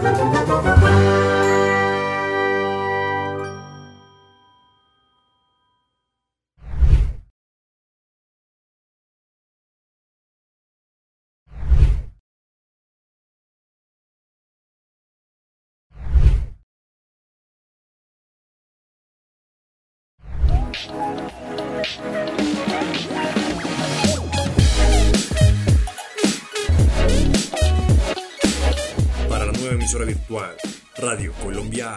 Para nueva emisora virtual, Radio Colombia.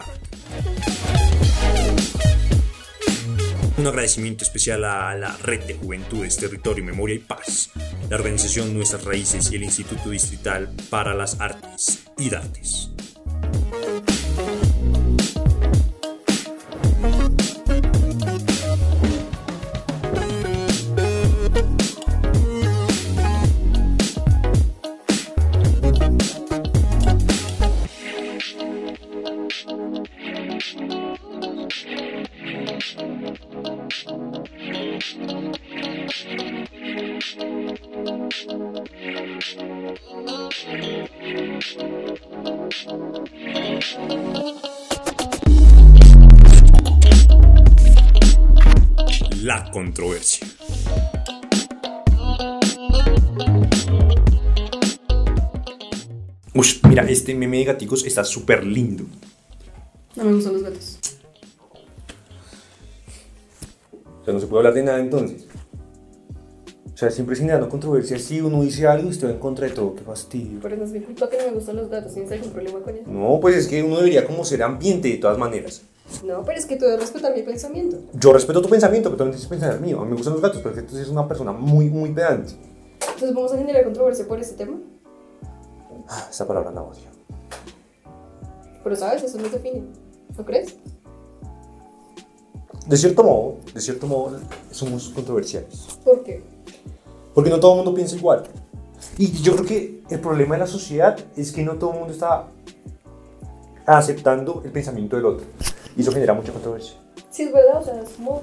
Un agradecimiento especial a la Red de Juventudes, Territorio, Memoria y Paz, la organización Nuestras Raíces y el Instituto Distrital para las Artes y Artes. Uy, mira, este meme de gaticos está súper lindo. No me gustan los gatos. O sea, no se puede hablar de nada entonces. O sea, siempre generando controversia. Si uno dice algo y usted va en contra de todo, qué fastidio. Pero no es mi culpa que no me gustan los gatos. ¿Tienes algún problema con eso? No, pues es que uno debería como ser ambiente de todas maneras. No, pero es que tú debes respetar mi pensamiento. Yo respeto tu pensamiento, pero también tienes que pensar el mío. A mí me gustan los gatos, pero es que tú eres una persona muy, muy pedante. Entonces vamos a generar controversia por este tema. Ah, esa palabra la odio. Pero sabes, eso nos define. ¿No crees? De cierto modo, de cierto modo, somos controversiales. ¿Por qué? Porque no todo el mundo piensa igual. Y yo creo que el problema de la sociedad es que no todo el mundo está aceptando el pensamiento del otro. Y eso genera mucha controversia. Sí, es verdad. O sea, es como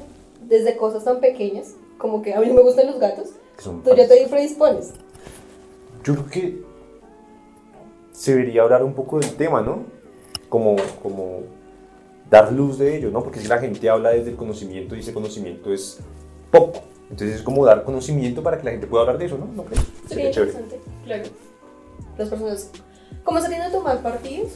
desde cosas tan pequeñas, como que a mí no me gustan los gatos, tú ya te predispones. Yo creo que se debería hablar un poco del tema, ¿no? Como, como dar luz de ello, ¿no? Porque si la gente habla desde el conocimiento y ese conocimiento es poco. Entonces es como dar conocimiento para que la gente pueda hablar de eso, ¿no? ¿No crees? Sería chévere. interesante, claro. Las personas comenzarían a tomar partidos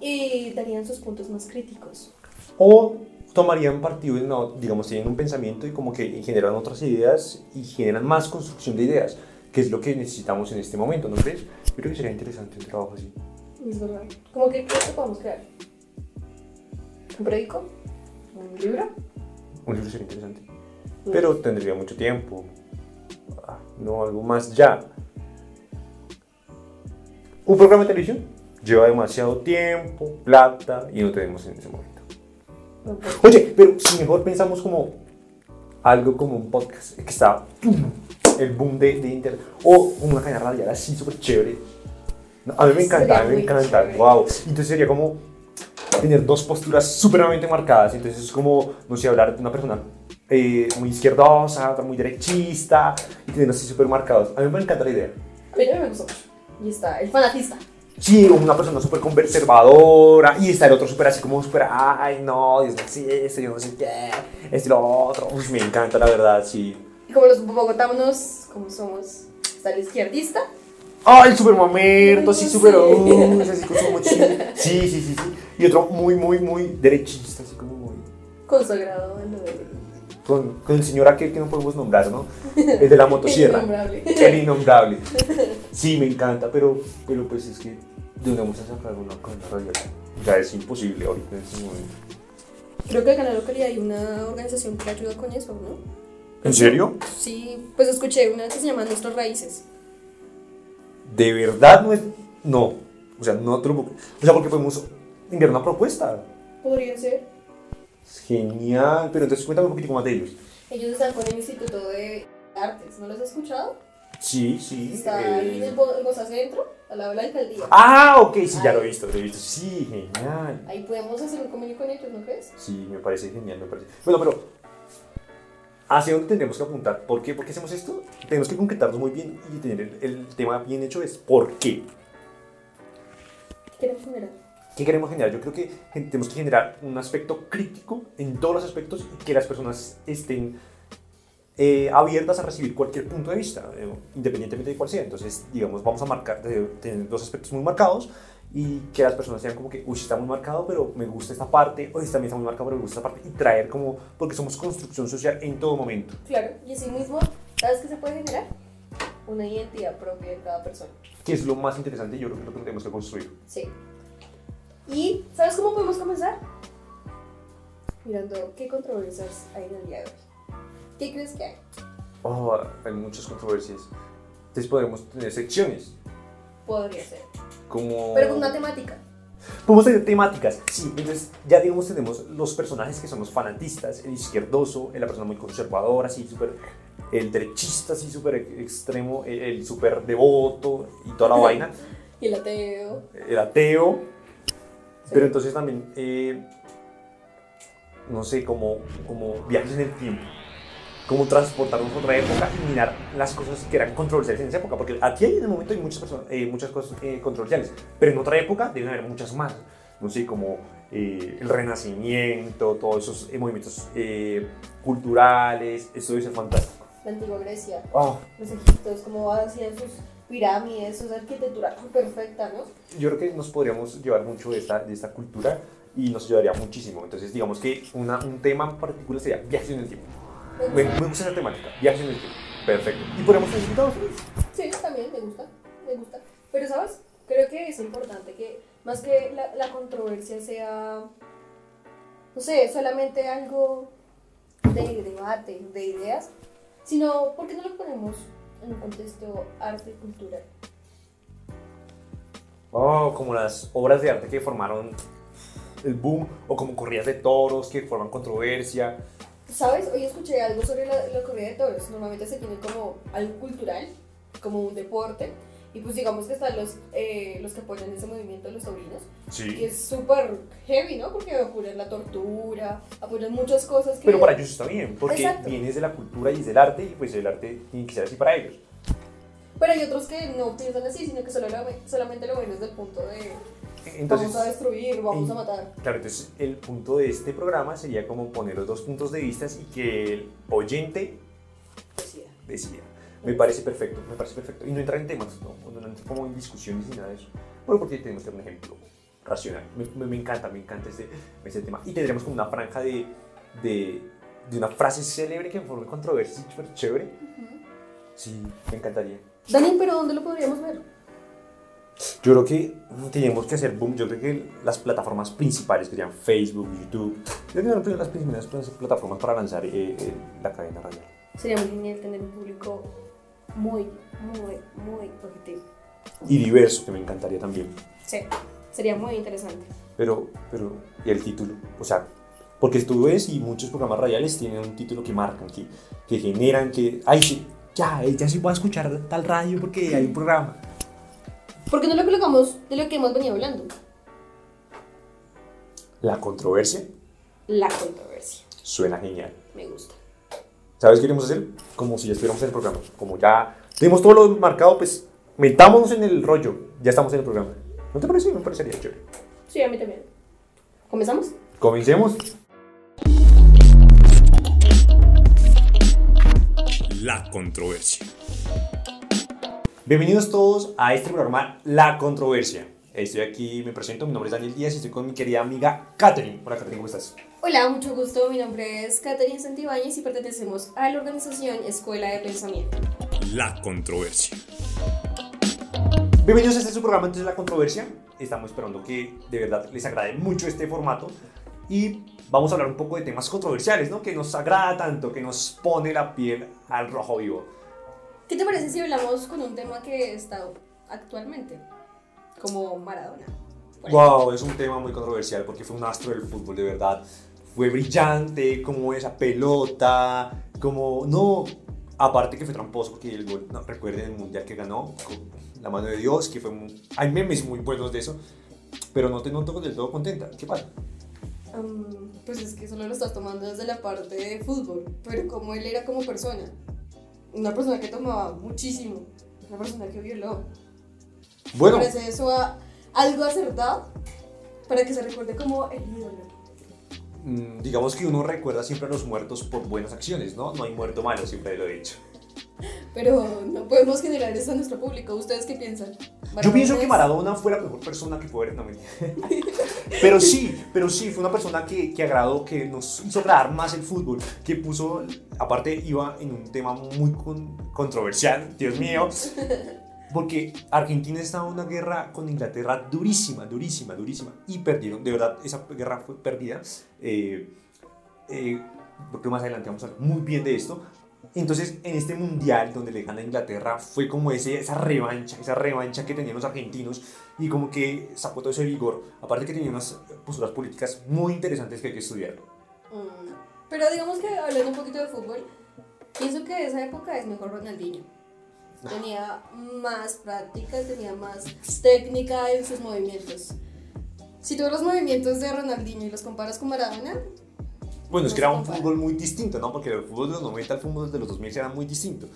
y darían sus puntos más críticos. O tomarían partido, en digamos, tienen un pensamiento y como que generan otras ideas y generan más construcción de ideas, que es lo que necesitamos en este momento, ¿no crees? Yo creo que sería interesante un trabajo así. Es verdad. ¿Cómo que que podemos crear? ¿Un periódico? ¿Un libro? Un libro sería interesante. Pero tendría mucho tiempo. Ah, No, algo más ya. Un programa de televisión lleva demasiado tiempo, plata y no tenemos en ese momento. Oye, pero si mejor pensamos como algo como un podcast que está. El boom de, de internet o una cadena radial así súper chévere. A mí me encanta, a mí me encanta, wow. Entonces sería como tener dos posturas supremamente marcadas. Entonces es como, no sé, hablar de una persona eh, muy izquierdosa, otra muy derechista y tener así súper marcados. A mí me encanta la idea. a mí también me gustó mucho. Y está el fanatista. Sí, una persona súper conservadora y está el otro súper así como súper, ay no, Dios no existe, yo no sé qué, este y lo otro. Uy, me encanta la verdad, sí. Y como los bogotanos, como somos, está el izquierdista. Ay, el súper mamerto, así súper, sí. uy, así con su mochila. Sí, sí, sí, sí. Y otro muy, muy, muy derechista, así como muy... Consagrado en lo de. Con, con el señor aquel que no podemos nombrar, ¿no? El de la motosierra. Innombrable. El innombrable. Sí, me encanta, pero, pero pues es que de una vamos a sacar una con la radial. Ya es imposible ahorita en este momento. Creo que acá en la localidad hay una organización que ayuda con eso, ¿no? ¿En serio? Sí, pues escuché una que se llama Nuestras Raíces. De verdad no es. No. O sea, no puedo- O sea, porque podemos enviar una propuesta. Podría ser. Genial. Pero entonces cuéntame un poquito más de ellos. Ellos están con el Instituto de Artes, ¿no los has escuchado? Sí, sí. Está eh. ahí en el Bo- el Bosa Centro, al lado de la alcaldía. Ah, ok, sí, ya lo he visto, lo he visto. Sí, genial. Ahí podemos hacer un convenio con ellos, ¿no crees? Sí, me parece genial, me parece. Bueno, pero ¿hacia dónde tendremos que apuntar? ¿Por qué? ¿Por qué hacemos esto? Tenemos que concretarnos muy bien y tener el, el tema bien hecho es ¿por qué? ¿Qué queremos generar? ¿Qué queremos generar? Yo creo que tenemos que generar un aspecto crítico en todos los aspectos y que las personas estén eh, abiertas a recibir cualquier punto de vista, eh, independientemente de cuál sea. Entonces, digamos, vamos a marcar, tener dos aspectos muy marcados y que las personas sean como que, uy, está muy marcado, pero me gusta esta parte, o también está muy marcado, pero me gusta esta parte, y traer como, porque somos construcción social en todo momento. Claro, y así mismo, ¿sabes qué se puede generar? Una identidad propia de cada persona. Que es lo más interesante yo creo que es lo que tenemos que construir. Sí. ¿Y sabes cómo podemos comenzar? Mirando qué controversias hay en el día de hoy. ¿Qué crees que hay? Oh, hay muchas controversias. Entonces podemos tener secciones, Podría ser. Como... Pero con una temática. Podemos tener temáticas, sí. Entonces, ya digamos, tenemos los personajes que son los fanatistas, el izquierdoso, la persona muy conservadora, así, súper. El derechista, así, súper extremo, el, el súper devoto y toda la vaina, Y el ateo. el ateo. Sí. Pero entonces también, eh, no sé, como, como viajes en el tiempo. Como transportarnos a otra época y mirar las cosas que eran controversiales en esa época. Porque aquí en el momento hay muchas, personas, eh, muchas cosas eh, controversiales. Pero en otra época deben haber muchas más. No sé, como eh, el renacimiento, todos esos eh, movimientos eh, culturales. Eso debe ser fantástico. La antigua Grecia. Oh, Los egipcios, cómo hacían sus pirámides, su arquitectura perfecta, ¿no? yo creo que nos podríamos llevar mucho de esta, de esta cultura y nos ayudaría muchísimo. Entonces, digamos que una, un tema en particular sería viajes en el tiempo. Me, me gusta esa temática, viajes en el tiempo. Perfecto. Y podríamos tener invitados. Sí, también me gusta, me gusta. Pero, ¿sabes? Creo que es importante que más que la, la controversia sea, no sé, solamente algo de debate, de ideas, sino, ¿por qué no lo ponemos en un contexto arte y cultural? Oh, como las obras de arte que formaron el boom, o como corridas de toros que forman controversia. ¿Sabes? Hoy escuché algo sobre la, la corrida de toros. Normalmente se tiene como algo cultural, como un deporte. Y pues digamos que están los, eh, los que apoyan ese movimiento, los taurinos. Y Sí. es súper heavy, ¿no? Porque apoyan la tortura, apoyan muchas cosas que... Pero para ellos está bien, porque Exacto. vienes de la cultura y del arte, y pues el arte tiene que ser así para ellos. Pero hay otros que no piensan así, sino que solo lo solamente lo ven desde el punto de Entonces, vamos a destruir, vamos y- a matar. Claro, entonces el punto de este programa sería como poner los dos puntos de vista y que el oyente Poesía. decida. Me parece perfecto, me parece perfecto. Y no entrar en temas, ¿no? No entrar como en discusiones ni nada de eso. Bueno, porque tenemos que un ejemplo racional. Me, me- me encanta, me encanta este, este tema. Y tendremos como una franja de, de, de una frase célebre que forme controversia súper chévere. Sí, me encantaría. Dani, pero ¿dónde lo podríamos ver? Yo creo que tenemos que hacer boom. Yo creo que las plataformas principales que serían Facebook, YouTube, yo creo que son las primeras plataformas para lanzar eh, eh, la cadena radial. Sería muy genial tener un público muy, muy, muy objetivo. Y diverso, que me encantaría también. Sí, sería muy interesante. Pero, pero, ¿y el título? O sea, porque tú ves y muchos programas radiales tienen un título que marcan, que, que generan, que, ay, sí, ya, ya sí puedo escuchar tal radio porque hay un programa. ¿Por qué no lo colocamos de lo que hemos venido hablando? La controversia La controversia. suena genial. Me gusta. ¿Sabes qué queremos hacer? Como si ya estuviéramos en el programa. Como ya tenemos todo lo marcado, pues metámonos en el rollo. Ya estamos en el programa. ¿No te parece? Me parecería chévere. Sí, a mí también. ¿Comenzamos? Comencemos. La controversia. Bienvenidos todos a este programa La Controversia. Estoy aquí, me presento, mi nombre es Daniel Díaz y estoy con mi querida amiga Katherine. Hola Katherine, ¿cómo estás? Hola, mucho gusto. Mi nombre es Catherine Santibáñez y pertenecemos a la organización Escuela de Pensamiento. La controversia. Bienvenidos a este su programa entonces La Controversia. Estamos esperando que de verdad les agrade mucho este formato y vamos a hablar un poco de temas controversiales, ¿no? Que nos agrada tanto, que nos pone la piel al rojo vivo. ¿Qué te parece si hablamos con un tema que está actualmente? Como Maradona. Wow, es un tema muy controversial porque fue un astro del fútbol, de verdad. Fue brillante, como esa pelota, como no. Aparte que fue tramposo porque el gol, no, recuerden el mundial que ganó, con la mano de Dios, que fue. muy- hay memes muy buenos de eso, pero no te noto del todo contenta. ¿Qué pasa? Um, pues es que solo lo estás tomando desde la parte de fútbol, pero como él era como persona. Una persona que tomaba muchísimo, una persona que violó. Bueno, Me parece eso a- algo acertado para que se recuerde como el ídolo. Mm, digamos que uno recuerda siempre a los muertos por buenas acciones, ¿no? No hay muerto malo, siempre lo he dicho. Pero no podemos generar eso a nuestro público. ¿Ustedes qué piensan? Yo pienso que Maradona fue la mejor persona que puede haber. No, pero sí, pero sí, fue una persona que, que agradó, que nos hizo agradar más el fútbol, que puso, aparte iba en un tema muy con- controversial, Dios mío, porque Argentina estaba en una guerra con Inglaterra durísima, durísima, durísima, y perdieron, de verdad, esa guerra fue perdida. Eh, eh, porque más adelante vamos a hablar muy bien de esto. Entonces, en este mundial donde le gana a Inglaterra, fue como ese, esa revancha, esa revancha que tenían los argentinos y como que sacó todo ese vigor. Aparte que tenía unas posturas políticas muy interesantes que hay que estudiar. Mm, Pero digamos que hablando un poquito de fútbol, pienso que de esa época es mejor Ronaldinho. Tenía más práctica, tenía más técnica en sus movimientos. Si tú los movimientos de Ronaldinho y los comparas con Maradona, Bueno, es que era un fútbol muy distinto, ¿no? Porque el fútbol de los 90 al fútbol de los 2000 era muy distinto.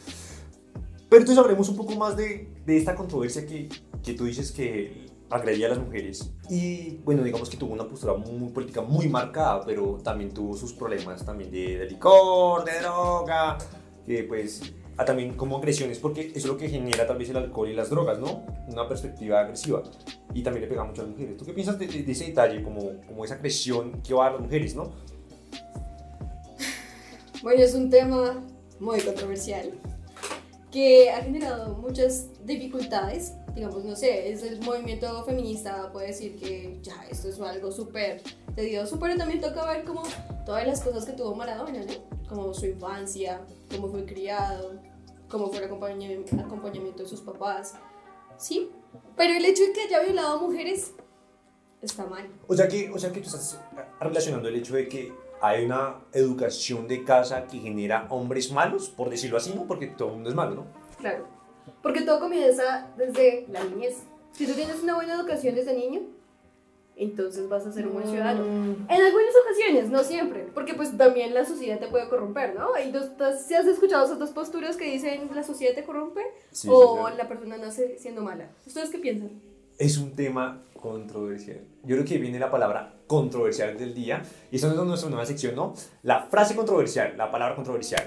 Pero entonces hablemos un poco más de, de esta controversia que, que tú dices que agredía a las mujeres. Y bueno, digamos que tuvo una postura muy política muy marcada, pero también tuvo sus problemas también de, de licor, de droga, que pues a también como agresiones, porque eso es lo que genera tal vez el alcohol y las drogas, ¿no? Una perspectiva agresiva. Y también le pega mucho a las mujeres. ¿Tú qué piensas de, de- de ese detalle, como, como esa agresión que va a las mujeres, ¿no? Bueno, es un tema muy controversial que ha generado muchas dificultades. Digamos, no sé, es el movimiento feminista puede decir que ya esto es algo súper tedioso, pero también toca ver como todas las cosas que tuvo Maradona, ¿no? Como su infancia, cómo fue criado, cómo fue el acompaña- acompañamiento de sus papás. Sí, pero el hecho de que haya violado a mujeres está mal. O sea que, o sea que tú estás relacionando el hecho de que hay una educación de casa que genera hombres malos, por decirlo así, ¿no? Porque todo el mundo es malo, ¿no? Claro. Porque todo comienza desde la niñez. Si tú tienes una buena educación desde niño, entonces vas a ser un buen ciudadano. En algunas ocasiones, no siempre, porque pues también la sociedad te puede corromper, ¿no? Y tú estás- si has escuchado esas dos posturas que dicen la sociedad te corrompe Sí, o sí, sí. la persona nace siendo mala. ¿Ustedes qué piensan? Es un tema controversial. Yo creo que viene la palabra controversial del día. Y esta es nuestra nueva sección, ¿no? La frase controversial, la palabra controversial.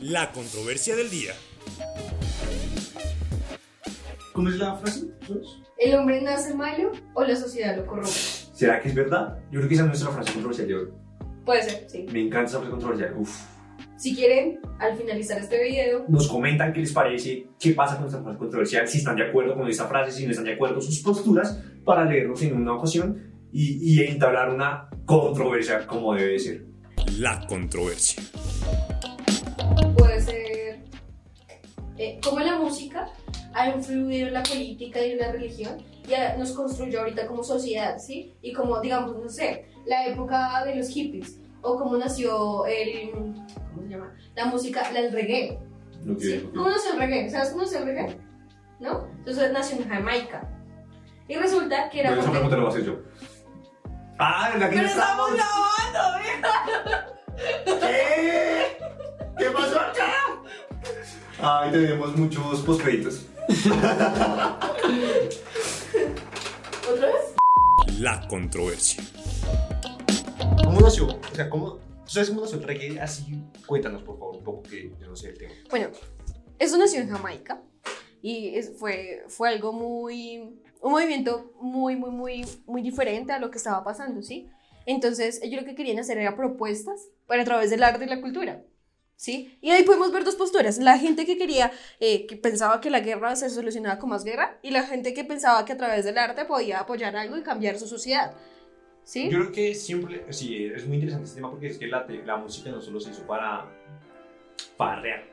La controversia del día. ¿Cómo es la frase? ¿El hombre nace malo o la sociedad lo corrompe? ¿Será que es verdad? Yo creo que esa es nuestra frase controversial de hoy. Puede ser, sí. Me encanta esa frase controversial. Uf. Si quieren, al finalizar este video, Nos comentan qué les parece, qué pasa con esta frase controversial, si están de acuerdo con esta frase, si no están de acuerdo con sus posturas, para leerlos en una ocasión y, y entablar una controversia como debe ser. La controversia. puede ser eh, cómo la música ha influido en la política y en la religión y a- nos construyó ahorita como sociedad, ¿sí? Y como, digamos, no sé, la época de los hippies o cómo nació el, ¿cómo se llama? La música, la- el reggae, que- ¿sí? que- ¿Cómo nació el reggae? ¿Sabes cómo nació el reggae? ¿No? Entonces nació en Jamaica. Y resulta que era... Bueno, esa pregunta lo voy a hacer yo. Ah, ¿verdad que ¡Pero estamos grabando, ¿Qué? ¿Qué pasó acá? Ahí tenemos muchos postcréditos. ¿Otra vez? La controversia. ¿Cómo nació? O sea, ¿cómo? ¿Tú sabes cómo nació el reggae? Así, cuéntanos, por favor, un poco que yo no sé el tema. Bueno, eso nació en Jamaica y es- fue, fue algo muy, un movimiento muy, muy, muy, muy diferente a lo que estaba pasando, ¿sí? Entonces, ellos lo que querían hacer era propuestas para a través del arte y la cultura, ¿sí? Y ahí podemos ver dos posturas, la gente que quería, eh, que pensaba que la guerra se solucionaba con más guerra y la gente que pensaba que a través del arte podía apoyar algo y cambiar su sociedad, ¿sí? Yo creo que siempre, sí, es muy interesante este tema porque es que la, la música no solo se hizo para farrear,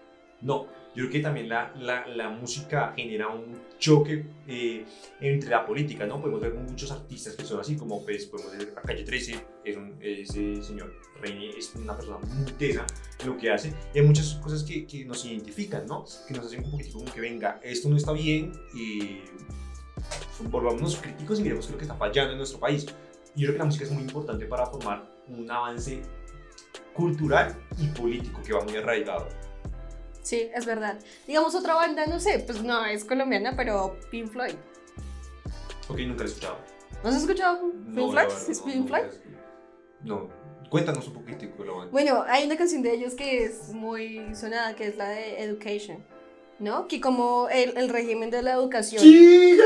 no, yo creo que también la, la, la música genera un choque eh, entre la política, ¿no? Podemos ver muchos artistas que son así, como pues, podemos ver a Calle 13, es un, ese señor Reine es una persona muy tesa en lo que hace, y hay muchas cosas que, que nos identifican, ¿no? Que nos hacen un poquitico como que venga, esto no está bien y volvámonos críticos y miremos qué es lo que está fallando en nuestro país. Y yo creo que la música es muy importante para formar un avance cultural y político que va muy arraigado. Sí, es verdad. Digamos otra banda, no sé, pues no es colombiana, pero Pink Floyd. Ok, nunca lo he escuchado. ¿No has escuchado Pink la verdad, ¿Es no, Pink escuchado. No, cuéntanos un poquitico la banda. Bueno, hay una canción de ellos que es muy sonada, que es la de Education, ¿no? Que como el, el régimen de la educación... ¡Sí!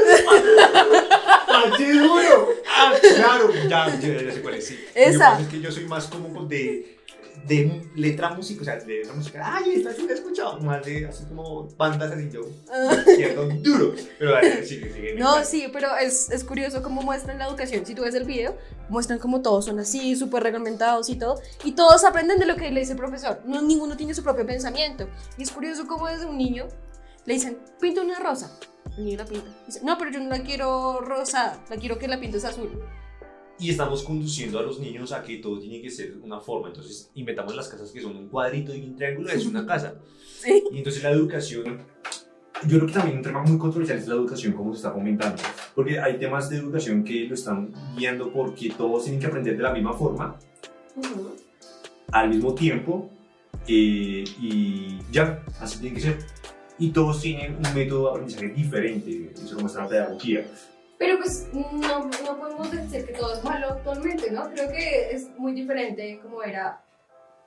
¡Así duro! ¡Ah, claro! Ya, ya, ya sé cuál es, sí. Que Esa. Es que yo soy más como de, de letra música, o sea, de letra música. ¡Ay, esta sí la he escuchado! Más de así como bandas así yo. Cierto, duro. Pero dale, sigue, sigue. No, sí, pero es, es curioso cómo muestran la educación. Si tú ves el video, muestran como todos son así, súper reglamentados y todo. Y todos aprenden de lo que le dice el profesor. No, ninguno tiene su propio pensamiento. Y es curioso cómo desde un niño le dicen, pinta una rosa. Niño la pinta. Dice, no, pero yo no la quiero rosada, la quiero que la pintes azul. Y estamos conduciendo a los niños a que todo tiene que ser una forma. Entonces inventamos las casas que son un cuadrito y un triángulo, es una casa. Sí. Y entonces la educación, yo creo que también un tema muy controversial es la educación, como se está comentando. Porque hay temas de educación que lo están guiando porque todos tienen que aprender de la misma forma, Ujú. al mismo tiempo, eh, y ya, así tiene que ser. Y todos tienen un método de aprendizaje diferente, eso como está la pedagogía. Pero pues no, no podemos decir que todo es malo actualmente, ¿no? Creo que es muy diferente como era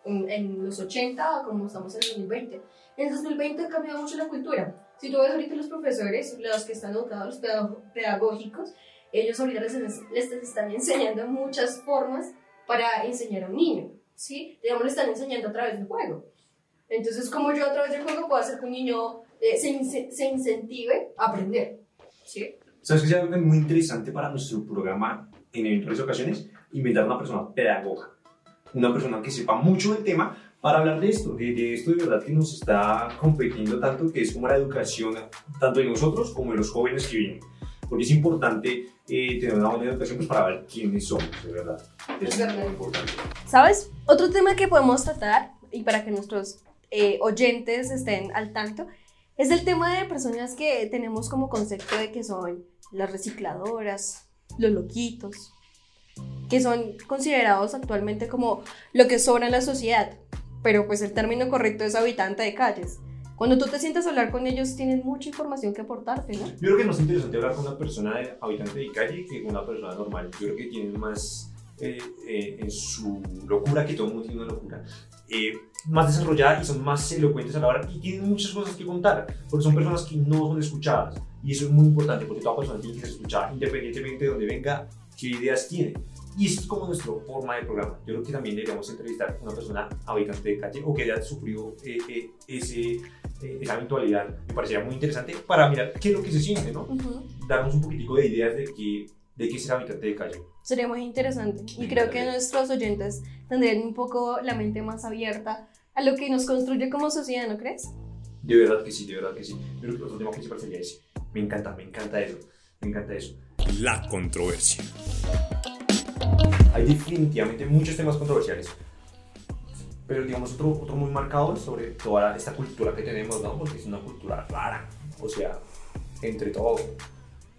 en, los 80 o como estamos en el 2020. En el 2020 ha cambiado mucho la cultura. Si tú ves ahorita los profesores, los que están educados, los pedagógicos, ellos ahorita les, les están enseñando muchas formas para enseñar a un niño, ¿sí? Digamos, le están enseñando a través del juego. Entonces, como yo a través del juego puedo hacer que un niño eh, se, se incentive a aprender, ¿sí? ¿Sabes que es algo muy interesante para nuestro programa en eventuales ocasiones? Inventar una persona pedagoga, una persona que sepa mucho del tema para hablar de esto, de, de esto de verdad que nos está competiendo tanto, que es como la educación tanto de nosotros como de los jóvenes que vienen. Porque es importante eh, tener una buena educación pues, para ver quiénes somos, de verdad. Es Es verdad. muy importante. ¿Sabes? Otro tema que podemos tratar, y para que nuestros eh, oyentes estén al tanto, es el tema de personas que tenemos como concepto de que son las recicladoras, los loquitos, que son considerados actualmente como lo que sobra en la sociedad, pero pues el término correcto es habitante de calles. Cuando tú te sientas a hablar con ellos, tienen mucha información que aportarte, ¿no? Yo creo que es más interesante hablar con una persona de- habitante de calle que con una persona normal. Yo creo que tienen más eh, eh, en su locura, que todo el mundo tiene una locura, eh, más desarrollada y son más elocuentes a la hora y tienen muchas cosas que contar, porque son personas que no son escuchadas. Y eso es muy importante porque toda persona tiene que ser escuchada, independientemente de dónde venga, qué ideas tiene. Y es como nuestra forma de programa. Yo creo que también deberíamos entrevistar a una persona habitante de calle o que haya sufrido eh, eh, ese, eh, esa habitualidad. Me parecería muy interesante para mirar qué es lo que se siente, ¿no? Darnos un poquitico de ideas de qué, de qué es ser habitante de calle. Sería muy interesante. Y Me creo que nuestros oyentes tendrían un poco la mente más abierta a lo que nos construye como sociedad, ¿no crees? De verdad que sí, de verdad que sí. Yo creo que otro tema principal sería ese. Me encanta, me encanta eso. Me encanta eso. La controversia. Hay definitivamente muchos temas controversiales. Pero digamos otro, otro muy marcado sobre toda esta cultura que tenemos, ¿no? Porque es una cultura rara. O sea, entre todo.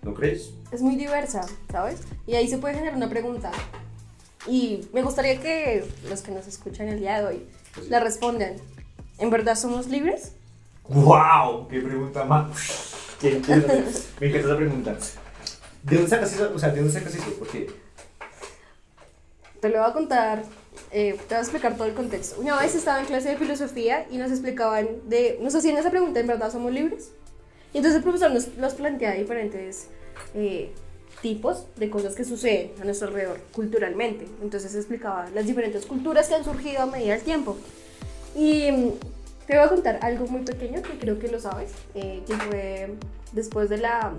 ¿No crees? Es muy diversa, ¿sabes? Y ahí se puede generar una pregunta. Y me gustaría que los que nos escuchan el día de hoy Pues sí. la respondan. ¿En verdad somos libres? ¡Wow! ¡Qué pregunta más! ¡Qué interesante! Me encanta esa pregunta. ¿De dónde sacas eso? O sea, ¿de dónde sacas eso? Porque Te lo voy a contar, eh, te voy a explicar todo el contexto. Una vez estaba en clase de filosofía y nos explicaban de, nos hacían esa pregunta, ¿en verdad somos libres? Y entonces el profesor nos, nos plantea diferentes eh, tipos de cosas que suceden a nuestro alrededor culturalmente. Entonces explicaba las diferentes culturas que han surgido a medida del tiempo. Y mm, te voy a contar algo muy pequeño que creo que lo sabes, eh, que fue después de la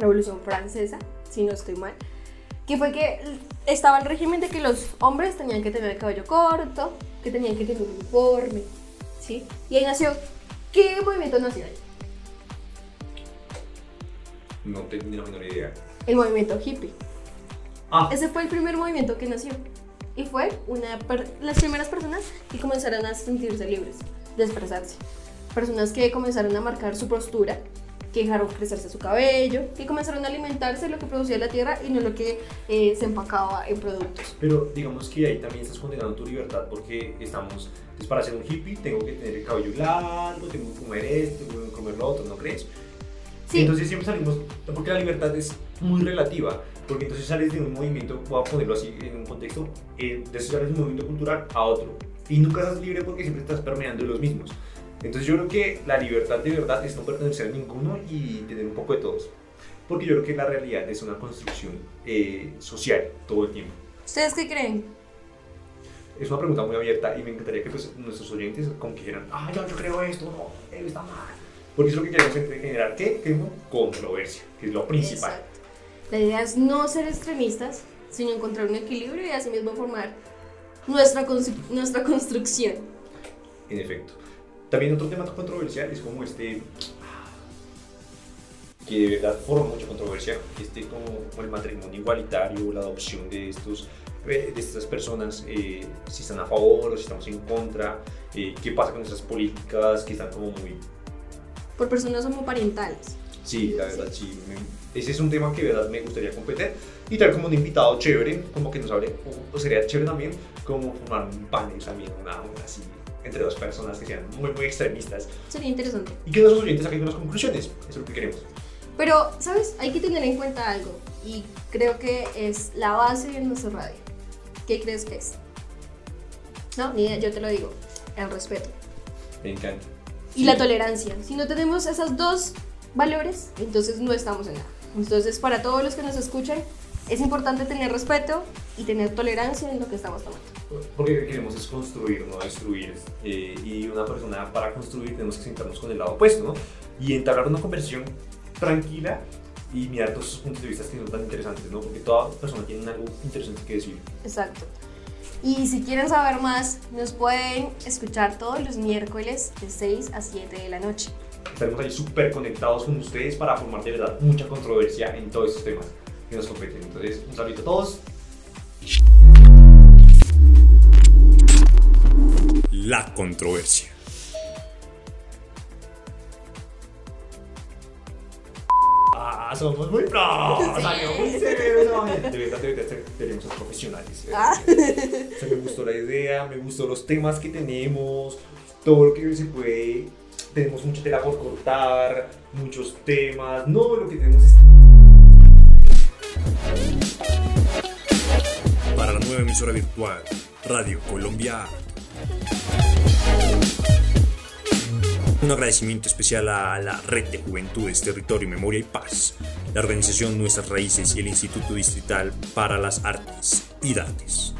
Revolución Francesa, si no estoy mal, que fue que estaba el régimen de que los hombres tenían que tener el cabello corto, que tenían que tener un uniforme, ¿sí? Y ahí nació, ¿qué movimiento nació ahí? No tengo ni la menor idea. El movimiento hippie. Ah, Ese fue el primer movimiento que nació. Y fue una las primeras personas que comenzaron a sentirse libres de expresarse. Personas que comenzaron a marcar su postura, que dejaron crecerse su cabello, que comenzaron a alimentarse de lo que producía la tierra y no lo que eh, se empacaba en productos. pero digamos que ahí también estás condenando tu libertad porque estamos, pues para ser un hippie tengo que tener el cabello largo, tengo que comer esto, tengo que comer lo otro, ¿no crees? Sí. Entonces siempre salimos, porque la libertad es muy relativa, porque entonces sales de un movimiento, voy a ponerlo así en un contexto, eh, de sales de un movimiento cultural a otro. Y nunca estás libre porque siempre estás permeando los mismos. Entonces yo creo que la libertad de verdad es no pertenecer a ninguno y tener un poco de todos. Porque yo creo que la realidad es una construcción eh, social todo el tiempo. ¿Ustedes qué creen? Es una pregunta muy abierta y me encantaría que pues, nuestros oyentes como que dijeran, ah, yo, yo creo esto, no, él está mal. Porque es lo que queremos generar, ¿qué? Queremos controversia, que es lo principal. Exacto. La idea es no ser extremistas, sino encontrar un equilibrio y así mismo formar nuestra, nuestra construcción. En efecto. También otro tema controversial es como este, que de verdad forma mucha controversia, este como el matrimonio igualitario, la adopción de estos eh, de estas personas, eh, si están a favor o si estamos en contra, eh, qué pasa con esas políticas que están como muy Por personas homoparentales. Sí, la verdad, sí. me- ese es un tema que verdad me gustaría competir y traer como un invitado chévere, como que nos hable, o, o sería chévere también, como formar un panel también, una, una así, entre dos personas que sean muy, muy extremistas Sería interesante. y que nuestros oyentes saquen unas conclusiones. Eso es lo que queremos. Pero, ¿sabes? Hay que tener en cuenta algo y creo que es la base de nuestra radio. ¿Qué crees que es? No, ni idea, yo te lo digo. El respeto. Me encanta. Y la tolerancia. Si no tenemos esos dos valores, entonces no estamos en nada. Entonces, para todos los que nos escuchan, es importante tener respeto y tener tolerancia en lo que estamos tomando. Porque lo que queremos es construir, no destruir. Eh, y una persona para construir tenemos que sentarnos con el lado opuesto, ¿no? Y entablar una conversación tranquila y mirar todos esos puntos de vista que son tan interesantes, ¿no? Porque toda persona tiene algo interesante que decir. Exacto. Y si quieren saber más, nos pueden escuchar todos los miércoles de 6 a 7 de la noche. Estaremos ahí súper conectados con ustedes para formar de verdad mucha controversia en todos estos temas que nos competen. Entonces, un saludo a todos. La controversia. Somos muy pros, Sí. muy ¿no? De verdad, de verdad, tenemos profesionales. Ah. O sea, me gustó la idea, me gustó los temas que tenemos, todo lo que se puede. Tenemos mucha tela por cortar, muchos temas. No, lo que tenemos es. Para la nueva emisora virtual, Radio Colombia. Un agradecimiento especial a la Red de Juventudes, Territorio, Memoria y Paz, la organización Nuestras Raíces y el Instituto Distrital para las Artes y Dates.